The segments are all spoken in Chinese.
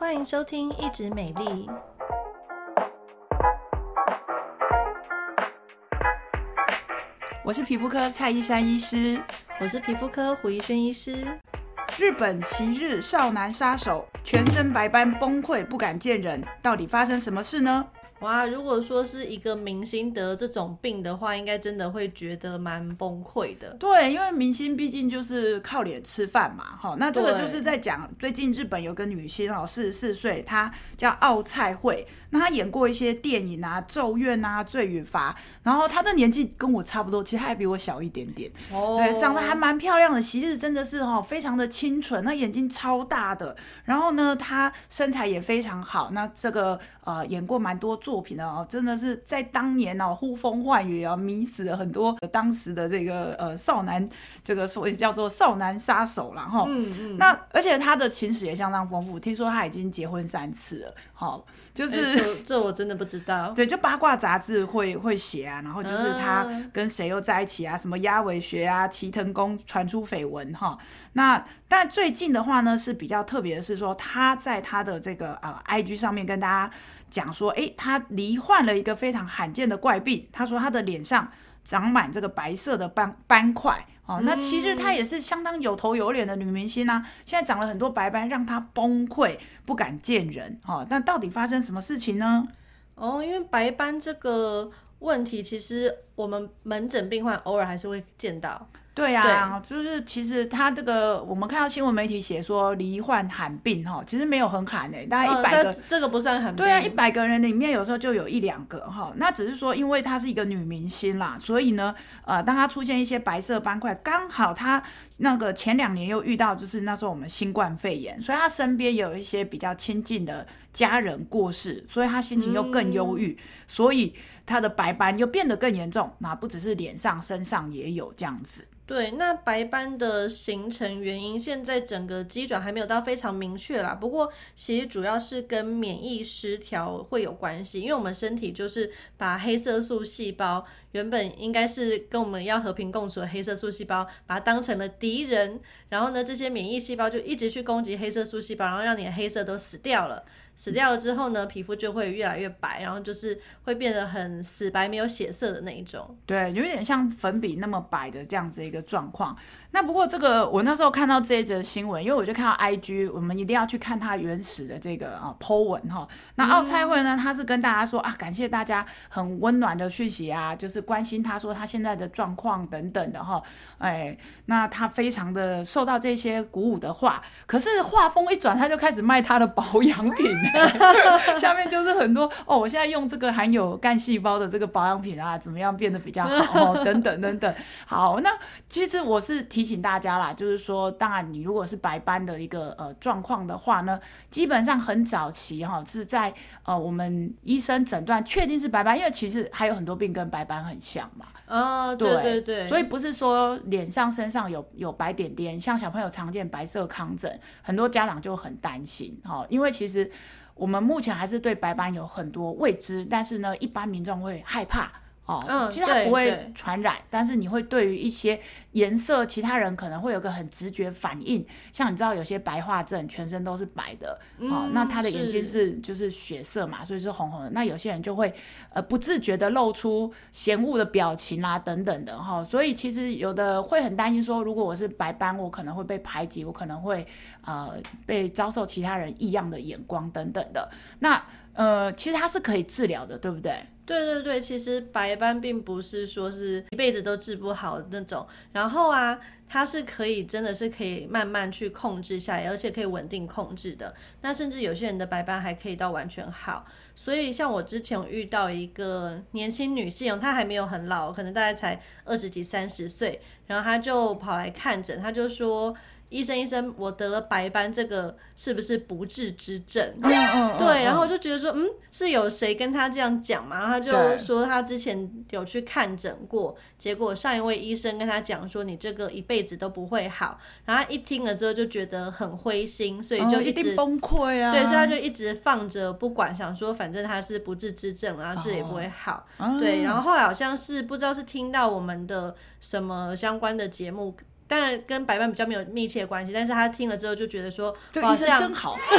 欢迎收听《一直美丽》，我是皮肤科蔡依珊医师，我是皮肤科胡一轩医师。日本昔日少男杀手，全身白斑崩溃不敢见人，到底发生什么事呢？哇，如果说是一个明星得这种病的话，应该真的会觉得蛮崩溃的。对，因为明星毕竟就是靠脸吃饭嘛，哈。那这个就是在讲最近日本有个女星哦，四十四岁，她叫奥菜惠。那她演过一些电影啊，《咒怨》啊，《罪与罚》。然后她的年纪跟我差不多，其实还比我小一点点。哦。对，长得还蛮漂亮的，其实真的是哈，非常的清纯，那眼睛超大的。然后呢，她身材也非常好。那这个呃，演过蛮多作品的哦，真的是在当年哦呼风唤雨啊，迷死了很多当时的这个呃少男，这个所谓叫做少男杀手了哈。嗯嗯。那而且他的情史也相当丰富，听说他已经结婚三次了。好，就是。这，这我真的不知道。对，就八卦杂志会会写啊，然后就是他跟谁又在一起啊，什么鸭尾学啊、齐藤宫传出绯闻哈。那但最近的话呢，是比较特别的是说，他在他的这个呃 IG 上面跟大家讲说，诶，他罹患了一个非常罕见的怪病。他说他的脸上长满这个白色的斑斑块。哦，那其实她也是相当有头有脸的女明星啊，现在长了很多白斑，让她崩溃，不敢见人。哦，那到底发生什么事情呢？哦，因为白斑这个问题，其实我们门诊病患偶尔还是会见到。对啊，就是其实他这个，我们看到新闻媒体写说罹患罕病哈，其实没有很罕诶，大概一百个，这个不算罕病。对啊，一百个人里面有时候就有一两个哈，那只是说因为她是一个女明星啦，所以呢，呃，当她出现一些白色斑块，刚好她那个前两年又遇到就是那时候我们新冠肺炎，所以她身边有一些比较亲近的家人过世，所以她心情又更忧郁，嗯、所以它的白斑又变得更严重，那不只是脸上，身上也有这样子。对，那白斑的形成原因，现在整个机转还没有到非常明确啦。不过，其实主要是跟免疫失调会有关系，因为我们身体就是把黑色素细胞原本应该是跟我们要和平共处的黑色素细胞，把它当成了敌人，然后呢，这些免疫细胞就一直去攻击黑色素细胞，然后让你的黑色都死掉了。死掉了之后呢，皮肤就会越来越白，然后就是会变得很死白，没有血色的那一种。对，有点像粉笔那么白的这样子一个状况。那不过这个我那时候看到这一则新闻，因为我就看到 IG，我们一定要去看它原始的这个啊 po 文哈。那奥菜惠呢，他是跟大家说啊，感谢大家很温暖的讯息啊，就是关心他说他现在的状况等等的哈。哎，那他非常的受到这些鼓舞的话，可是话锋一转，他就开始卖他的保养品，下面就是很多哦，我现在用这个含有干细胞的这个保养品啊，怎么样变得比较好哦，等等等等。好，那其实我是提。提醒大家啦，就是说，当然，你如果是白斑的一个呃状况的话呢，基本上很早期哈，是在呃我们医生诊断确定是白斑，因为其实还有很多病跟白斑很像嘛。哦，对对对，所以不是说脸上身上有有白点点，像小朋友常见白色糠疹，很多家长就很担心哈，因为其实我们目前还是对白斑有很多未知，但是呢，一般民众会害怕。哦，其实它不会传染，但是你会对于一些颜色，其他人可能会有个很直觉反应。像你知道有些白化症，全身都是白的，哦，那他的眼睛是就是血色嘛，所以是红红的。那有些人就会呃不自觉的露出嫌恶的表情啊等等的哈。所以其实有的会很担心说，如果我是白斑，我可能会被排挤，我可能会呃被遭受其他人异样的眼光等等的。那呃，其实它是可以治疗的，对不对？对对对，其实白斑并不是说是一辈子都治不好的那种，然后啊，它是可以真的是可以慢慢去控制下来，而且可以稳定控制的。那甚至有些人的白斑还可以到完全好。所以像我之前遇到一个年轻女性，她还没有很老，可能大概才二十几三十岁，然后她就跑来看诊，她就说。医生，医生，我得了白斑，这个是不是不治之症？嗯嗯、对，然后我就觉得说，嗯，是有谁跟他这样讲嘛？然后他就说他之前有去看诊过，结果上一位医生跟他讲说，你这个一辈子都不会好。然后他一听了之后就觉得很灰心，所以就一直、哦、崩溃啊。对，所以他就一直放着不管，想说反正他是不治之症，然后治也不会好。哦、对，然后后来好像是不知道是听到我们的什么相关的节目。当然跟白班比较没有密切的关系，但是他听了之后就觉得说，这个医生真好，对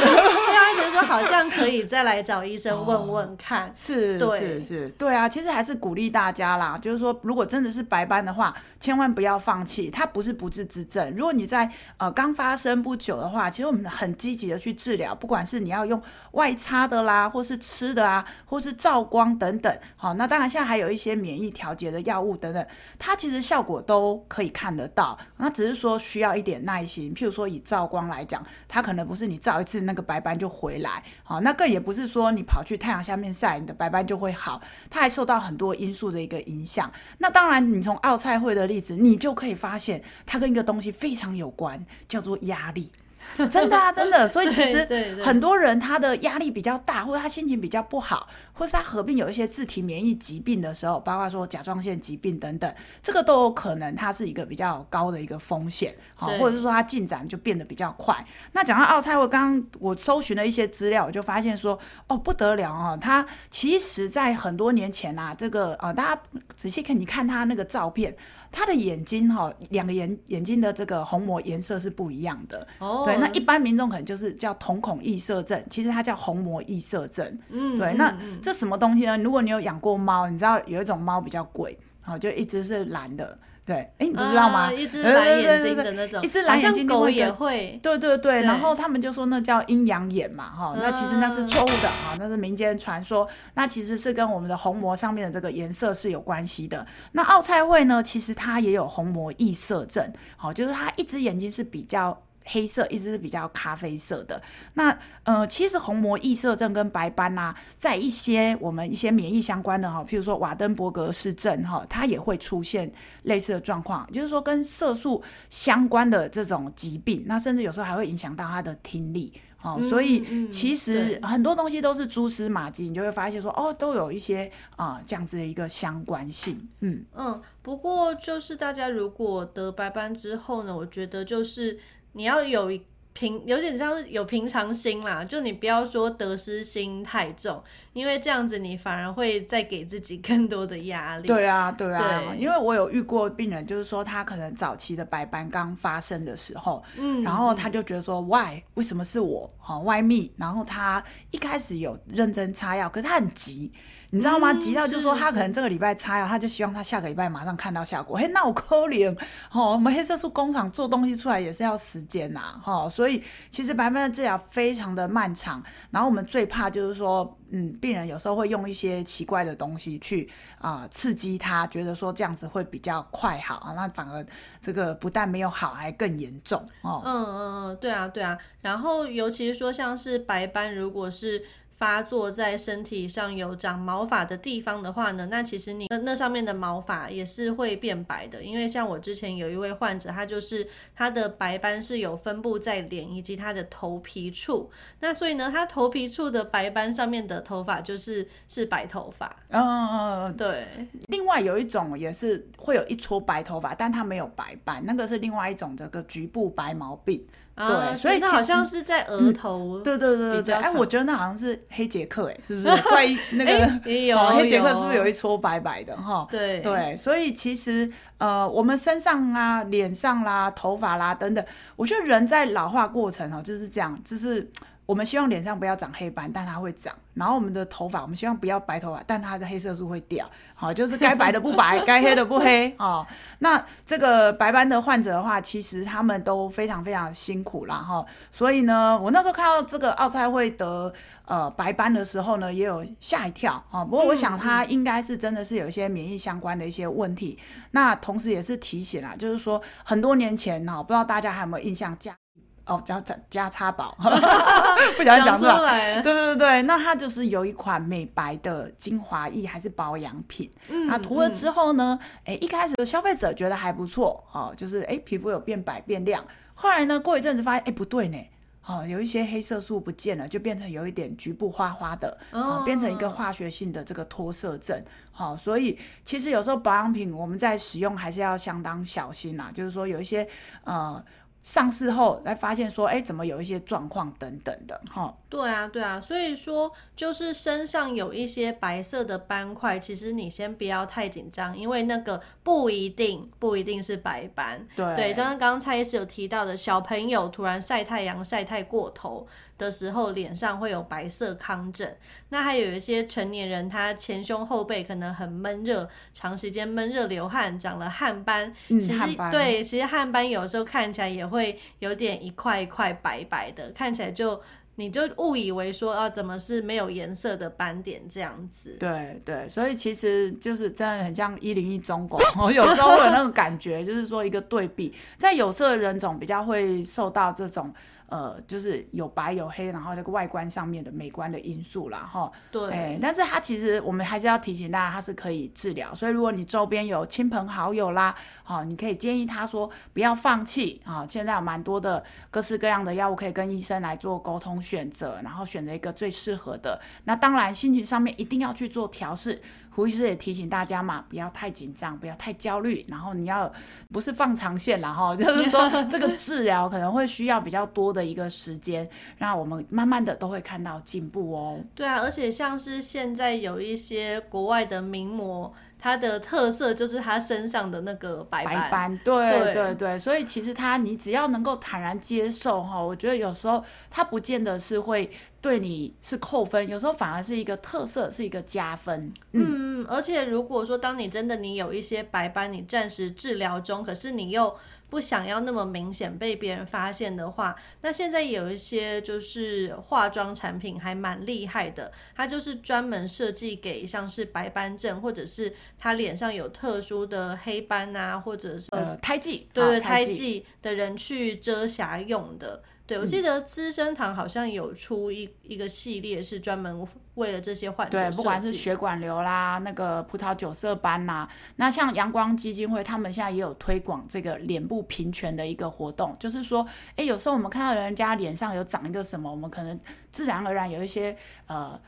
啊，觉得说好像可以再来找医生 问问看。哦、是，对是是，对啊，其实还是鼓励大家啦，就是说，如果真的是白斑的话，千万不要放弃，它不是不治之症。如果你在呃刚发生不久的话，其实我们很积极的去治疗，不管是你要用外擦的啦，或是吃的啊，或是照光等等。好，那当然现在还有一些免疫调节的药物等等，它其实效果都可以看得到，那只是说需要一点耐心。譬如说以照光来讲，它可能不是你照一次那个白斑就回来，好，那更也不是说你跑去太阳下面晒，你的白斑就会好，它还受到很多因素的一个影响。那当然，你从奥菜会的例子，你就可以发现它跟一个东西非常有关，叫做压力。真的啊，真的，所以其实很多人他的压力比较大，或者他心情比较不好，或是他合并有一些自体免疫疾病的时候，包括说甲状腺疾病等等，这个都有可能，它是一个比较高的一个风险，好，或者是说它进展就变得比较快。那讲到奥菜，我刚刚我搜寻了一些资料，我就发现说，哦，不得了啊，他其实在很多年前啊，这个啊，大家仔细看，你看他那个照片。他的眼睛哈，两个眼眼睛的这个虹膜颜色是不一样的。哦，对，那一般民众可能就是叫瞳孔异色症，其实它叫虹膜异色症。嗯，对，那这什么东西呢？如果你有养过猫，你知道有一种猫比较贵，好，就一直是蓝的。对，哎，你不知道吗？一只蓝眼睛的那种，一只蓝眼睛狗也会。对对对，然后他们就说那叫阴阳眼嘛，哈，那其实那是错误的啊，那是民间传说，那其实是跟我们的虹膜上面的这个颜色是有关系的。那奥菜惠呢，其实它也有虹膜异色症，好，就是它一只眼睛是比较。黑色一直是比较咖啡色的。那呃，其实虹膜异色症跟白斑啊，在一些我们一些免疫相关的哈，譬如说瓦登伯格氏症哈，它也会出现类似的状况，就是说跟色素相关的这种疾病，那甚至有时候还会影响到他的听力。哦，所以其实很多东西都是蛛丝马迹，你就会发现说哦，都有一些啊、呃、这样子的一个相关性。嗯嗯，不过就是大家如果得白斑之后呢，我觉得就是。你要有平，有点像是有平常心啦，就你不要说得失心太重，因为这样子你反而会再给自己更多的压力。对啊，对啊，对，因为我有遇过病人，就是说他可能早期的白斑刚发生的时候，嗯，然后他就觉得说，Why？为什么是我？好，Why me？然后他一开始有认真擦药，可是他很急。你知道吗？急到就是说他可能这个礼拜擦药，他就希望他下个礼拜马上看到效果。嘿，那我可怜哦，我们黑色素工厂做东西出来也是要时间呐，哈，所以其实白斑的治疗非常的漫长。然后我们最怕就是说，嗯，病人有时候会用一些奇怪的东西去啊、呃、刺激他，觉得说这样子会比较快好啊，那反而这个不但没有好，还更严重哦。嗯嗯嗯，对啊对啊。然后尤其是说像是白斑，如果是发作在身体上有长毛发的地方的话呢，那其实你那那上面的毛发也是会变白的。因为像我之前有一位患者，他就是他的白斑是有分布在脸以及他的头皮处，那所以呢，他头皮处的白斑上面的头发就是是白头发。嗯嗯嗯，对。另外有一种也是会有一撮白头发，但它没有白斑，那个是另外一种这个局部白毛病。啊、对，所以那好像是在额头、嗯。对对对对对，哎，我觉得那好像是黑杰克，哎，是不是？怪那个 也有、哦、黑杰克是不是有一撮白白的哈？对对，所以其实呃，我们身上啊、脸上啦、头发啦等等，我觉得人在老化过程哦，就是这样，就是。我们希望脸上不要长黑斑，但它会长。然后我们的头发，我们希望不要白头发，但它的黑色素会掉。好，就是该白的不白，该黑的不黑。哦，那这个白斑的患者的话，其实他们都非常非常辛苦啦。哈。所以呢，我那时候看到这个奥赛会得呃白斑的时候呢，也有吓一跳啊。不过我想他应该是真的是有一些免疫相关的一些问题。那同时也是提醒啦，就是说很多年前哈，不知道大家还有没有印象？加哦，加加加差宝，不想讲出来。对对对，那它就是有一款美白的精华液还是保养品。嗯，那涂了之后呢，哎、嗯，一开始的消费者觉得还不错，哦，就是哎，皮肤有变白变亮。后来呢，过一阵子发现，哎，不对呢，哦，有一些黑色素不见了，就变成有一点局部花花的，哦，变成一个化学性的这个脱色症。好，所以其实有时候保养品我们在使用还是要相当小心啦，就是说有一些呃。上市后才发现说，哎，怎么有一些状况等等的，哈。对啊，对啊，所以说就是身上有一些白色的斑块，其实你先不要太紧张，因为那个不一定不一定是白斑。对，对，像刚刚蔡医师有提到的，小朋友突然晒太阳晒太过头。的时候脸上会有白色糠疹。那还有一些成年人，他前胸后背可能很闷热，长时间闷热流汗，长了汗斑。嗯，其实。对，其实汗斑有时候看起来也会有点一块一块白白的，看起来就。你就误以为说啊，怎么是没有颜色的斑点这样子？对对，所以其实就是真的很像一零一中广，我有时候会有那种感觉，就是说一个对比，在有色人种比较会受到这种。呃，就是有白有黑，然后这个外观上面的美观的因素啦，哈。对、欸。但是它其实我们还是要提醒大家，它是可以治疗。所以如果你周边有亲朋好友啦，好，你可以建议他说不要放弃啊。现在有蛮多的各式各样的药物可以跟医生来做沟通选择，然后选择一个最适合的。那当然心情上面一定要去做调适。胡医师也提醒大家嘛，不要太紧张，不要太焦虑，然后你要不是放长线了哈，就是说 这个治疗可能会需要比较多的一个时间，让我们慢慢的都会看到进步哦。对啊，而且像是现在有一些国外的名模。它的特色就是它身上的那个白斑，白斑，对对对，对，所以其实它你只要能够坦然接受哈，我觉得有时候它不见得是会对你是扣分，有时候反而是一个特色，是一个加分。嗯，嗯，而且如果说当你真的你有一些白斑，你暂时治疗中，可是你又不想要那么明显被别人发现的话，那现在有一些就是化妆产品还蛮厉害的，它就是专门设计给像是白斑症或者是他脸上有特殊的黑斑啊，或者是呃胎记，对对胎记的人去遮瑕用的。对，我记得资生堂好像有出一一个系列，是专门为了这些患者。对，不管是血管瘤啦，那个葡萄酒色斑啦，那像阳光基金会，他们现在也有推广这个脸部平权的一个活动，就是说，哎，有时候我们看到人家脸上有长一个什么，我们可能自然而然有一些呃。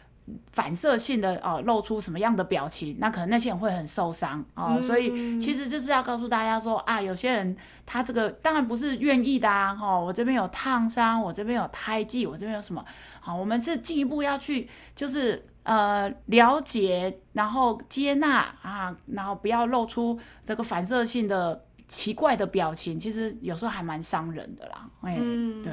反射性的哦，露出什么样的表情，那可能那些人会很受伤哦、嗯，所以其实就是要告诉大家说啊，有些人他这个当然不是愿意的啊，哦，我这边有烫伤，我这边有胎记，我这边有什么，好，我们是进一步要去就是呃了解，然后接纳啊，然后不要露出这个反射性的奇怪的表情，其实有时候还蛮伤人的啦，哎、嗯，对。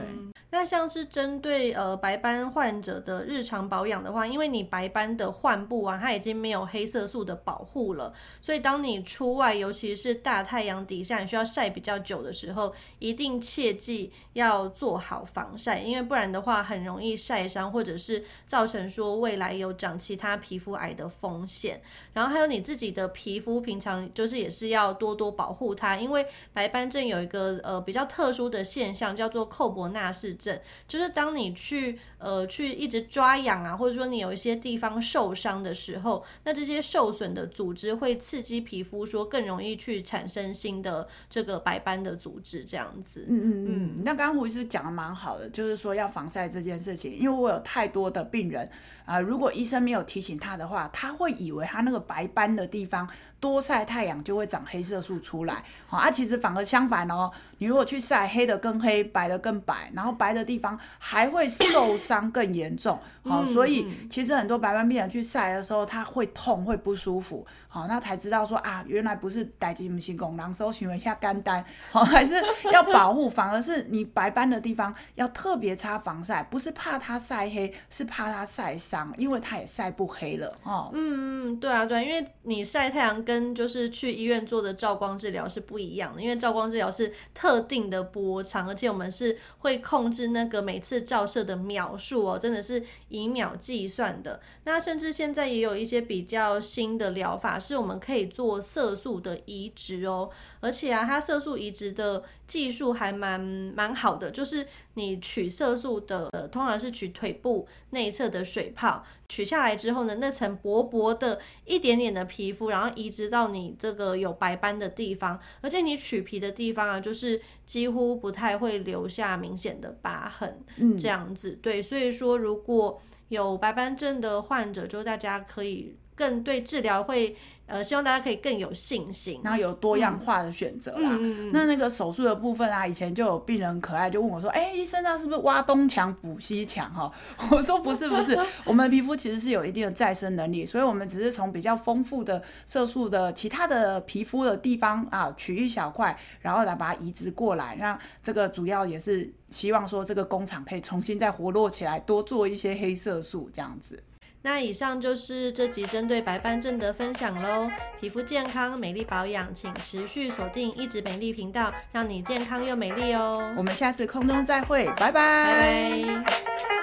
那像是针对呃白斑患者的日常保养的话，因为你白斑的患部啊，它已经没有黑色素的保护了，所以当你出外，尤其是大太阳底下，你需要晒比较久的时候，一定切记要做好防晒，因为不然的话很容易晒伤，或者是造成说未来有长其他皮肤癌的风险。然后还有你自己的皮肤，平常就是也是要多多保护它，因为白斑症有一个呃比较特殊的现象，叫做寇伯纳氏症，就是当你去呃去一直抓痒啊，或者说你有一些地方受伤的时候，那这些受损的组织会刺激皮肤，说更容易去产生新的这个白斑的组织，这样子。嗯嗯嗯。那刚刚胡医师讲的蛮好的，就是说要防晒这件事情，因为我有太多的病人啊、呃，如果医生没有提醒他的话，他会以为他那个。白斑的地方多晒太阳就会长黑色素出来，好啊，其实反而相反哦。你如果去晒黑的更黑，白的更白，然后白的地方还会受伤更严重，好，所以其实很多白斑病人去晒的时候，他会痛会不舒服，好，那才知道说啊，原来不是代志不是讲，人搜寻一下肝胆，好，还是要保护，反而是你白斑的地方要特别擦防晒，不是怕它晒黑，是怕它晒伤，因为它也晒不黑了，哦，嗯嗯，对啊。对，因为你晒太阳跟就是去医院做的照光治疗是不一样的，因为照光治疗是特定的波长，而且我们是会控制那个每次照射的秒数哦，真的是以秒计算的。那甚至现在也有一些比较新的疗法，是我们可以做色素的移植哦，而且啊，它色素移植的技术还蛮蛮好的，就是你取色素的，呃，通常是取腿部内侧的水泡。取下来之后呢，那层薄薄的一点点的皮肤，然后移植到你这个有白斑的地方，而且你取皮的地方啊，就是几乎不太会留下明显的疤痕，这样子。对，所以说如果有白斑症的患者，就大家可以更对治疗会。呃，希望大家可以更有信心，然后有多样化的选择啦。嗯嗯、那那个手术的部分啊，以前就有病人可爱就问我说：“哎、欸，医生啊，是不是挖东墙补西墙？”哈，我说不是不是，我们的皮肤其实是有一定的再生能力，所以我们只是从比较丰富的色素的其他的皮肤的地方啊取一小块，然后来把它移植过来，让这个主要也是希望说这个工厂可以重新再活络起来，多做一些黑色素这样子。那以上就是这集针对白斑症的分享喽。皮肤健康、美丽保养，请持续锁定一直美丽频道，让你健康又美丽哦。我们下次空中再会，拜拜。拜拜。